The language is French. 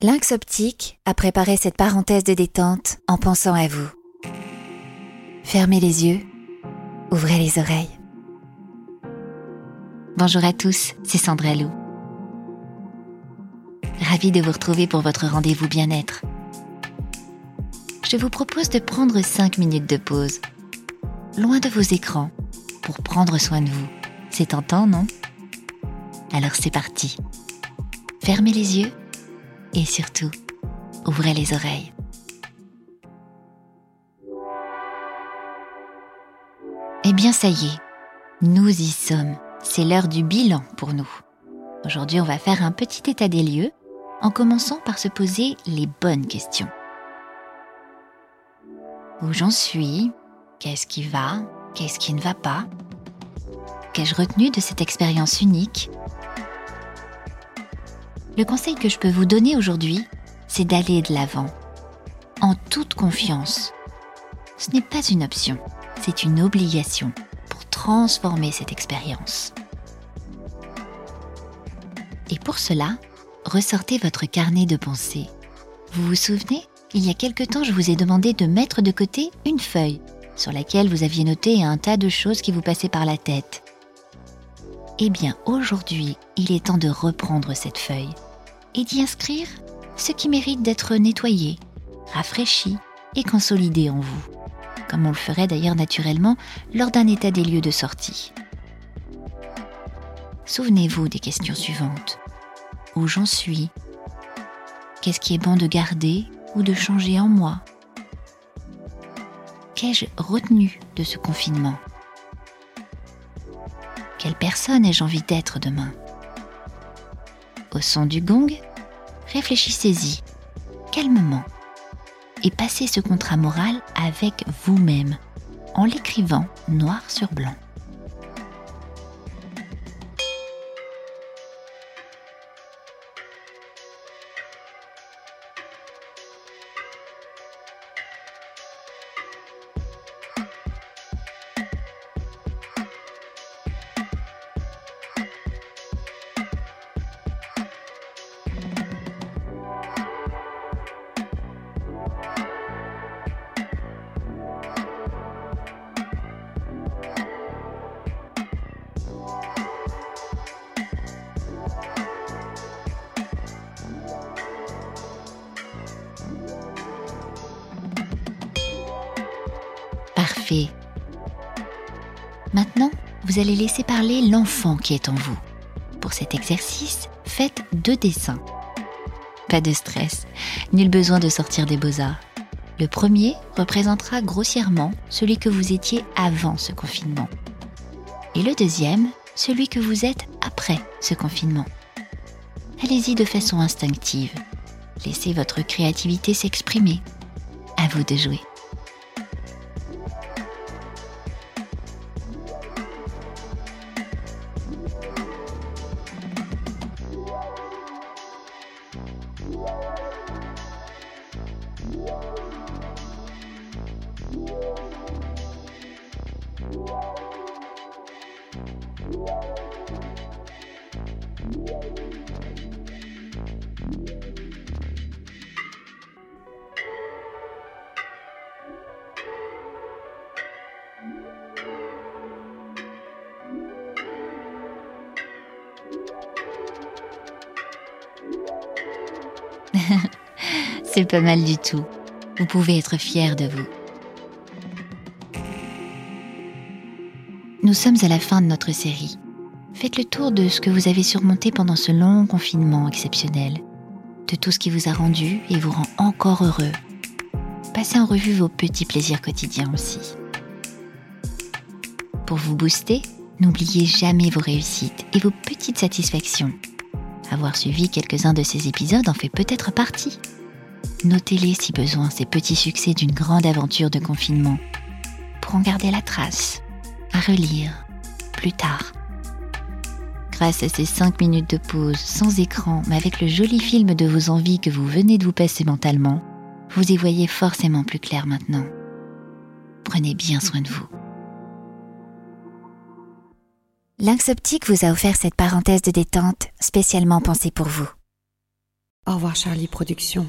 Lynx Optique a préparé cette parenthèse de détente en pensant à vous. Fermez les yeux, ouvrez les oreilles. Bonjour à tous, c'est Sandra Lou. Ravie de vous retrouver pour votre rendez-vous bien-être. Je vous propose de prendre 5 minutes de pause, loin de vos écrans, pour prendre soin de vous. C'est tentant, non? Alors c'est parti. Fermez les yeux et surtout, ouvrez les oreilles. Eh bien ça y est, nous y sommes. C'est l'heure du bilan pour nous. Aujourd'hui, on va faire un petit état des lieux en commençant par se poser les bonnes questions. Où j'en suis? Qu'est-ce qui va? Qu'est-ce qui ne va pas? Qu'ai-je retenu de cette expérience unique? Le conseil que je peux vous donner aujourd'hui, c'est d'aller de l'avant, en toute confiance. Ce n'est pas une option, c'est une obligation pour transformer cette expérience. Et pour cela, ressortez votre carnet de pensée. Vous vous souvenez Il y a quelque temps, je vous ai demandé de mettre de côté une feuille sur laquelle vous aviez noté un tas de choses qui vous passaient par la tête. Eh bien, aujourd'hui, il est temps de reprendre cette feuille et d'y inscrire ce qui mérite d'être nettoyé, rafraîchi et consolidé en vous, comme on le ferait d'ailleurs naturellement lors d'un état des lieux de sortie. Souvenez-vous des questions suivantes. Où j'en suis? Qu'est-ce qui est bon de garder ou de changer en moi? Qu'ai-je retenu de ce confinement? Quelle personne ai-je envie d'être demain? Au son du gong, réfléchissez-y calmement et passez ce contrat moral avec vous-même en l'écrivant noir sur blanc. Maintenant, vous allez laisser parler l'enfant qui est en vous. Pour cet exercice, faites deux dessins. Pas de stress, nul besoin de sortir des beaux-arts. Le premier représentera grossièrement celui que vous étiez avant ce confinement. Et le deuxième, celui que vous êtes après ce confinement. Allez-y de façon instinctive. Laissez votre créativité s'exprimer. À vous de jouer. Yeah. C'est pas mal du tout. Vous pouvez être fier de vous. Nous sommes à la fin de notre série. Faites le tour de ce que vous avez surmonté pendant ce long confinement exceptionnel, de tout ce qui vous a rendu et vous rend encore heureux. Passez en revue vos petits plaisirs quotidiens aussi. Pour vous booster, n'oubliez jamais vos réussites et vos petites satisfactions. Avoir suivi quelques-uns de ces épisodes en fait peut-être partie. Notez-les si besoin, ces petits succès d'une grande aventure de confinement, pour en garder la trace, à relire plus tard. Grâce à ces 5 minutes de pause sans écran, mais avec le joli film de vos envies que vous venez de vous passer mentalement, vous y voyez forcément plus clair maintenant. Prenez bien soin de vous. Lynx Optique vous a offert cette parenthèse de détente spécialement pensée pour vous. Au revoir Charlie Productions.